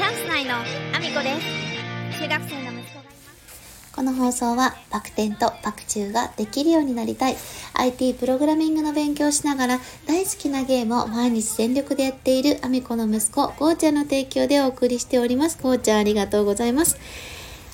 チャンス内のアミコです。中学生の息子がいます。この放送はバク転とバク宙ができるようになりたい。IT プログラミングの勉強をしながら大好きなゲームを毎日全力でやっているアミコの息子ゴーちゃんの提供でお送りしております。ゴーちゃんありがとうございます。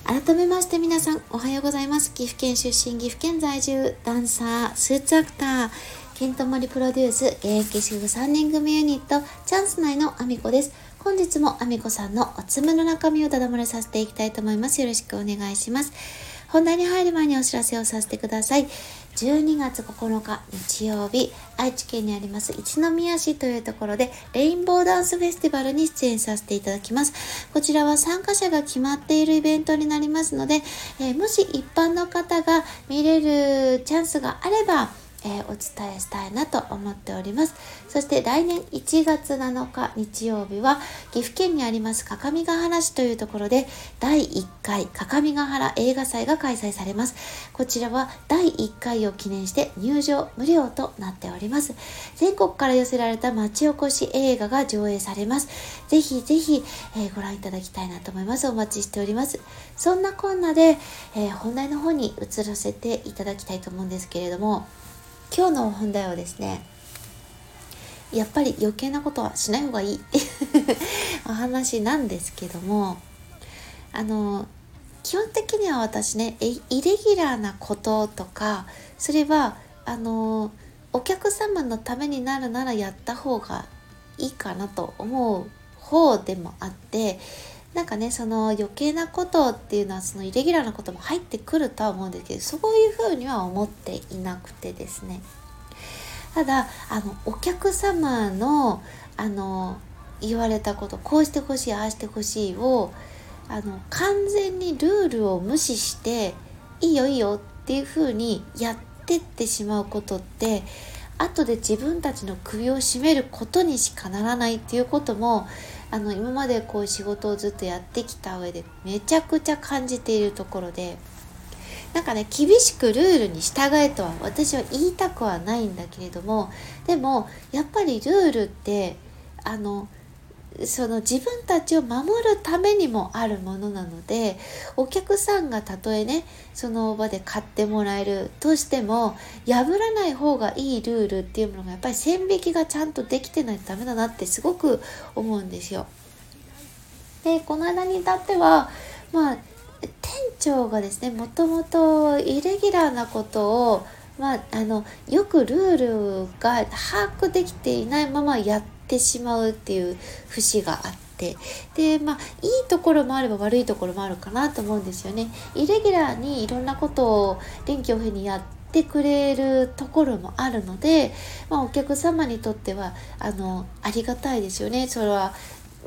改めまして皆さんおはようございます。岐阜県出身岐阜県在住ダンサースーツアクターケントモリプロデュース現役主婦3人組ユニットチャンス内のアミコです。本日もアミコさんのおつむの中身をただ漏れさせていきたいと思います。よろしくお願いします。本題に入る前にお知らせをさせてください。12月9日日曜日愛知県にあります一宮市というところでレインボーダンスフェスティバルに出演させていただきます。こちらは参加者が決まっているイベントになりますので、えーもし一般の方が見れるチャンスがあればえーお伝えしたいなと思っております。そして来年1月7日日曜日は岐阜県にあります各務原市というところで第1回各務原映画祭が開催されます。こちらは第1回を記念して入場無料となっております。全国から寄せられた町おこし映画が上映されます。ぜひぜひ、えーご覧いただきたいなと思います。お待ちしております。そんなこんなで、えー本題の方に移らせていただきたいと思うんですけれども、今日の本題はですねやっぱり余計なことはしない方がいい。っていうお話なんですけどもあの基本的には私ねイレギュラーなこととかそれはあのお客様のためになるならやった方がいいかなと思う方でもあってなんかねその余計なことっていうのはそのイレギュラーなことも入ってくるとは思うんですけどそういうふうには思っていなくてですね。ただあのお客様のあの言われたことこうしてほしいああしてほしいをあの完全にルールを無視していいよいいよっていうふうにやってってしまうことって後で自分たちの首を絞めることにしかならないっていうこともあの今までこう仕事をずっとやってきた上でめちゃくちゃ感じているところでなんかね厳しくルールに従えとは私は言いたくはないんだけれどもでもやっぱりルールってあのその自分たちを守るためにもあるものなのでお客さんがたとえねその場で買ってもらえるとしても破らない方がいいルールっていうものがやっぱり線引きがちゃんとできてないとダメだなってすごく思うんですよ。でこの間に至ってはまあ店長がですねもともとイレギュラーなことをまあ、あのよくルールが把握できていないままやっててしまうっていう節があってでまあいいところもあれば悪いところもあるかなと思うんですよね。イレギュラーにいろんなことを臨機応変にやってくれるところもあるので、まあ、お客様にとってはあのありがたいですよね。それは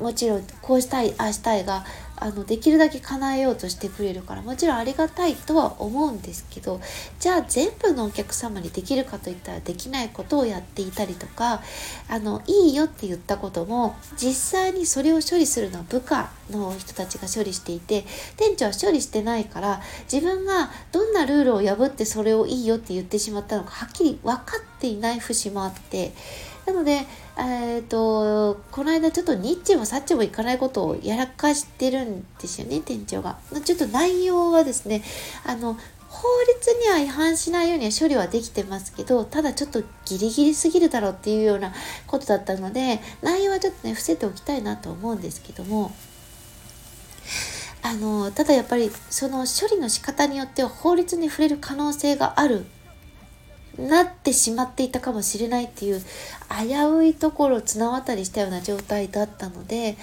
もちろんこうしたいああしたいがあのできるだけ叶えようとしてくれるからもちろんありがたいとは思うんですけどじゃあ全部のお客様にできるかといったらできないことをやっていたりとかあのいいよって言ったことも実際にそれを処理するのは部下の人たちが処理していて店長は処理してないから自分がどんなルールを破ってそれをいいよって言ってしまったのかはっきり分かっていない節もあってなので、えー、とこの間ちょっとニッチもサッチもいかないことをやらかしてるんですよね店長が。ちょっと内容はですねあの法律には違反しないようには処理はできてますけどただちょっとギリギリすぎるだろうっていうようなことだったので内容はちょっとね伏せておきたいなと思うんですけどもあのただやっぱりその処理の仕方によっては法律に触れる可能性があるなってしまっていたかもしれないっていう危ういところを綱渡りしたような状態だったので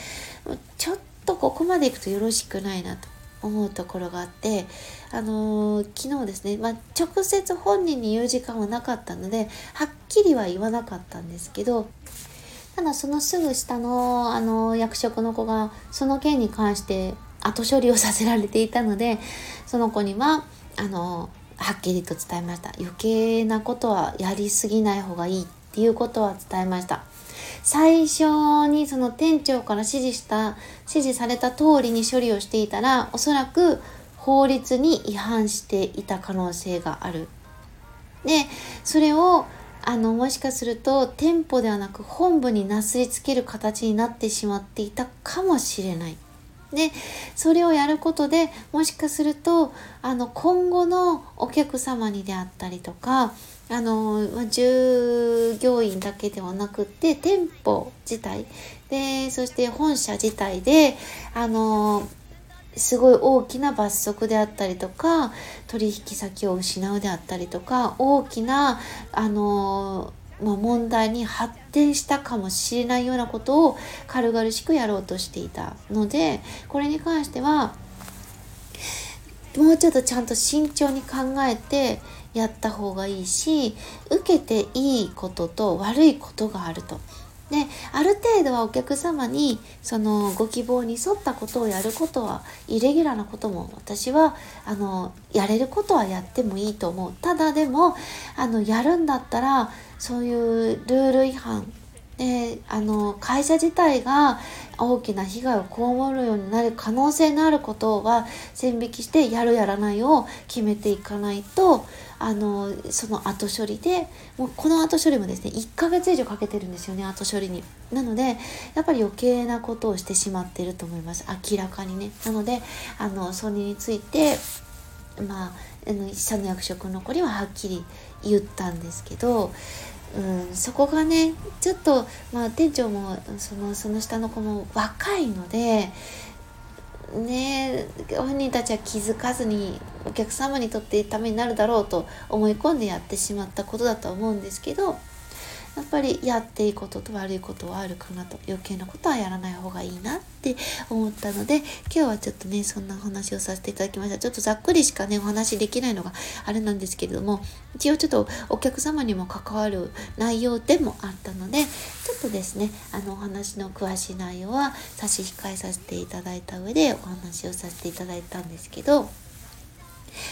ちょっとここまでいくとよろしくないなと思うところがあってあのー昨日ですね、まあ、直接本人に言う時間はなかったのではっきりは言わなかったんですけどただそのすぐ下のあの役職の子がその件に関して後処理をさせられていたのでその子にはあのはっきりと伝えました。余計なことはやりすぎない方がいいっていうことは伝えました。最初にその店長から指示した指示された通りに処理をしていたらおそらく法律に違反していた可能性がある。でそれをあのもしかすると店舗ではなく本部になすりつける形になってしまっていたかもしれない。でそれをやることでもしかするとあの今後のお客様にであったりとかあの従業員だけではなくって店舗自体でそして本社自体であのすごい大きな罰則であったりとか取引先を失うであったりとか大きなあのまあ、問題に発展したかもしれないようなことを軽々しくやろうとしていたのでこれに関してはもうちょっとちゃんと慎重に考えてやった方がいいし受けていいことと悪いことがあると。である程度はお客様にそのご希望に沿ったことをやることはイレギュラーなことも私はあのやれることはやってもいいと思う。ただでもあのやるんだったらそういうルール違反であの会社自体が大きな被害を被るようになる可能性のあることは線引きしてやるやらないを決めていかないとあのその後処理でもうこの後処理もですね1ヶ月以上かけてるんですよね後処理に。なのでやっぱり余計なことをしてしまっていると思います。明らかにね。なのであのソニーについてまああの社の役職の子にははっきり言ったんですけどうん、そこがねちょっと、まあ、店長もそのその下の子も若いのでね本人たちは気づかずにお客様にとってためになるだろうと思い込んでやってしまったことだと思うんですけどやっぱりやっていいことと悪いことはあるかなと。余計なことはやらない方がいいなって思ったので今日はちょっとねそんなお話をさせていただきました。ちょっとざっくりしかねお話できないのがあれなんですけれども一応ちょっとお客様にも関わる内容でもあったのでちょっとですねあのお話の詳しい内容は差し控えさせていただいた上でお話をさせていただいたんですけど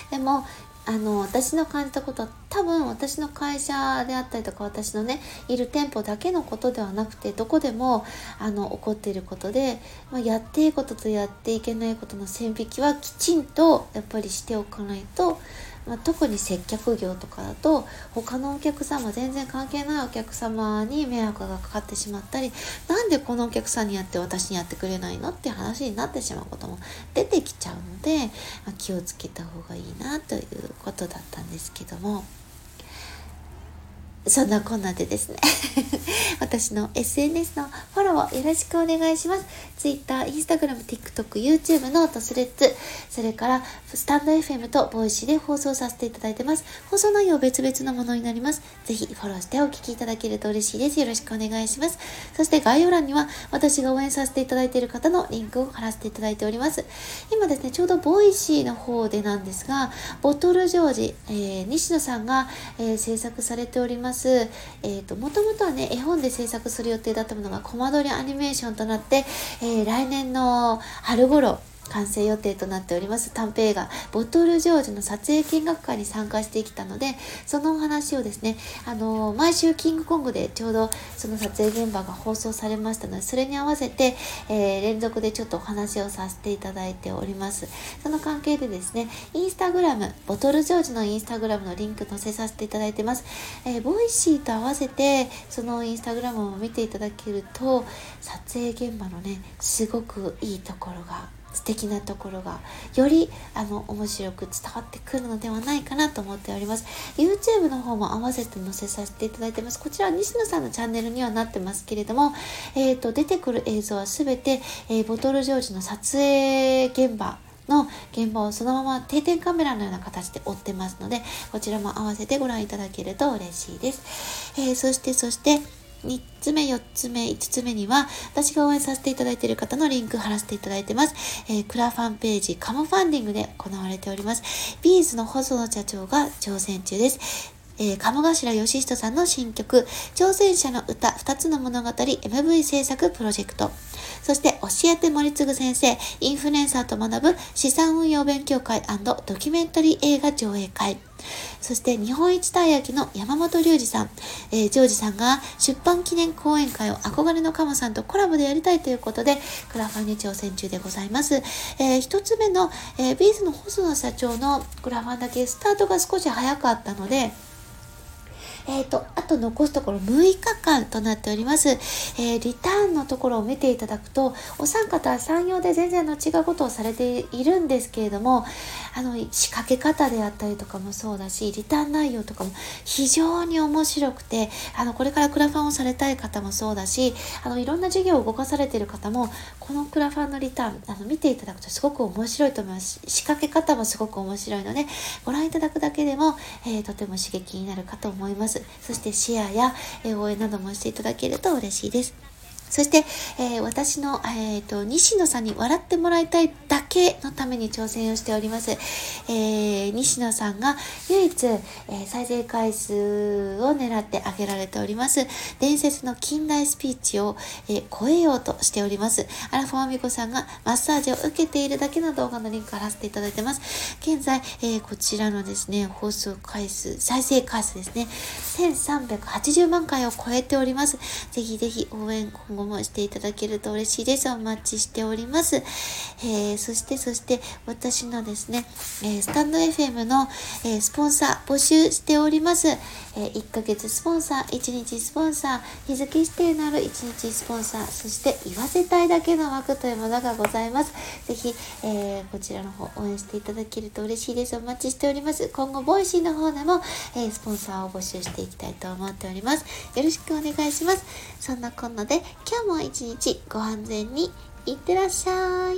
でもあの私の感じたことは多分私の会社であったりとか私のねいる店舗だけのことではなくてどこでもあの起こっていることで、まあ、やっていいこととやっていけないことの線引きはきちんとやっぱりしておかないとまあ、特に接客業とかだと他のお客様全然関係ないお客様に迷惑がかかってしまったりなんでこのお客さんにやって私にやってくれないのって話になってしまうことも出てきちゃうので、まあ、気をつけた方がいいなということだったんですけども。そんなこんなでですね 私の SNS のフォローをよろしくお願いします。Twitter、Instagram、TikTok、YouTube、ノート、スレッズ、それからスタンド FM とボイシーで放送させていただいてます。放送内容別々のものになります。ぜひフォローしてお聞きいただけると嬉しいです。よろしくお願いします。そして概要欄には私が応援させていただいている方のリンクを貼らせていただいております。今ですね、ちょうど Voicy の方でなんですが、ボトルジョージ、えー、西野さんが、えー、制作されております。ます。えっ、ー、と、もともとはね、絵本で制作する予定だったものが、コマ撮りアニメーションとなって、えー、来年の春頃、完成予定となっております。短編映画「ボトルジョージ」の撮影見学会に参加してきたのでそのお話をですねあの毎週キングコングでちょうどその撮影現場が放送されましたのでそれに合わせて、えー、連続でちょっとお話をさせていただいております。その関係でですね Instagram ボトルジョージの Instagram のリンク載せさせていただいてます、えー、 Voicy と合わせてその Instagram を見ていただけると撮影現場のねすごくいいところが素敵なところがよりあの面白く伝わってくるのではないかなと思っております。YouTube の方も合わせて載せさせていただいてます。こちらは西野さんのチャンネルにはなってますけれども、えーと、出てくる映像は全て、えー、ボトルジョージの撮影現場の現場をそのまま定点カメラのような形で追ってますのでこちらも合わせてご覧いただけると嬉しいです、えー、そしてそして3つ目、4つ目、5つ目には、私が応援させていただいている方のリンク貼らせていただいてます。えー、クラファンページ、カモファンディングで行われております。ビーズの細野社長が挑戦中です。えー、鴨頭義人さんの新曲、挑戦者の歌2つの物語 MV 制作プロジェクト。そして、教えて森次先生、インフルエンサーと学ぶ資産運用勉強会ドキュメンタリー映画上映会。そして日本一たい焼きの山本龍二さん、えー、ジョージさんが出版記念講演会を憧れのカモさんとコラボでやりたいということで、クラファンに挑戦中でございます。えー、一つ目の、えー、ビーズの細野社長のクラファンだけスタートが少し早かったので、えっ、ー、と、あと残すところ6日間となっております。えー、リターンのところを見ていただくと、お三方は産業で全然の違うことをされているんですけれども、あの、仕掛け方であったりとかもそうだし、リターン内容とかも非常に面白くて、あの、これからクラファンをされたい方もそうだし、あの、いろんな事業を動かされている方も、このクラファンのリターン、あの、見ていただくとすごく面白いと思います。仕掛け方もすごく面白いので、ご覧いただくだけでも、えー、とても刺激になるかと思います。そしてシェアや、応援などもしていただけると嬉しいです。そして、えー、私の、えーと、西野さんに笑ってもらいたいだけのために挑戦をしております。えー、西野さんが唯一、えー、再生回数を狙ってあげられております。伝説の近代スピーチを、え超えようとしております。アラフォーミコさんがマッサージを受けているだけの動画のリンクを貼らせていただいてます。現在、えこちらのですね、放送回数、再生回数ですね、1380万回を超えております。ぜひぜひ応援今後もしていただけると嬉しいです。お待ちしております。えー、そして、そして、私のですね、えー、 stand.fm の、えー、スポンサー募集しております。え1ヶ月スポンサー、1日スポンサー、日付指定のある1日スポンサー、そして言わせたいだけの枠というものがございます。ぜひ、えこちらの方応援していただけると嬉しいです。お待ちしております。今後、 Voicy の方でも、えスポンサーを募集していきたいと思っております。よろしくお願いします。そんなこんなで、今日も一日ご安全にいってらっしゃい。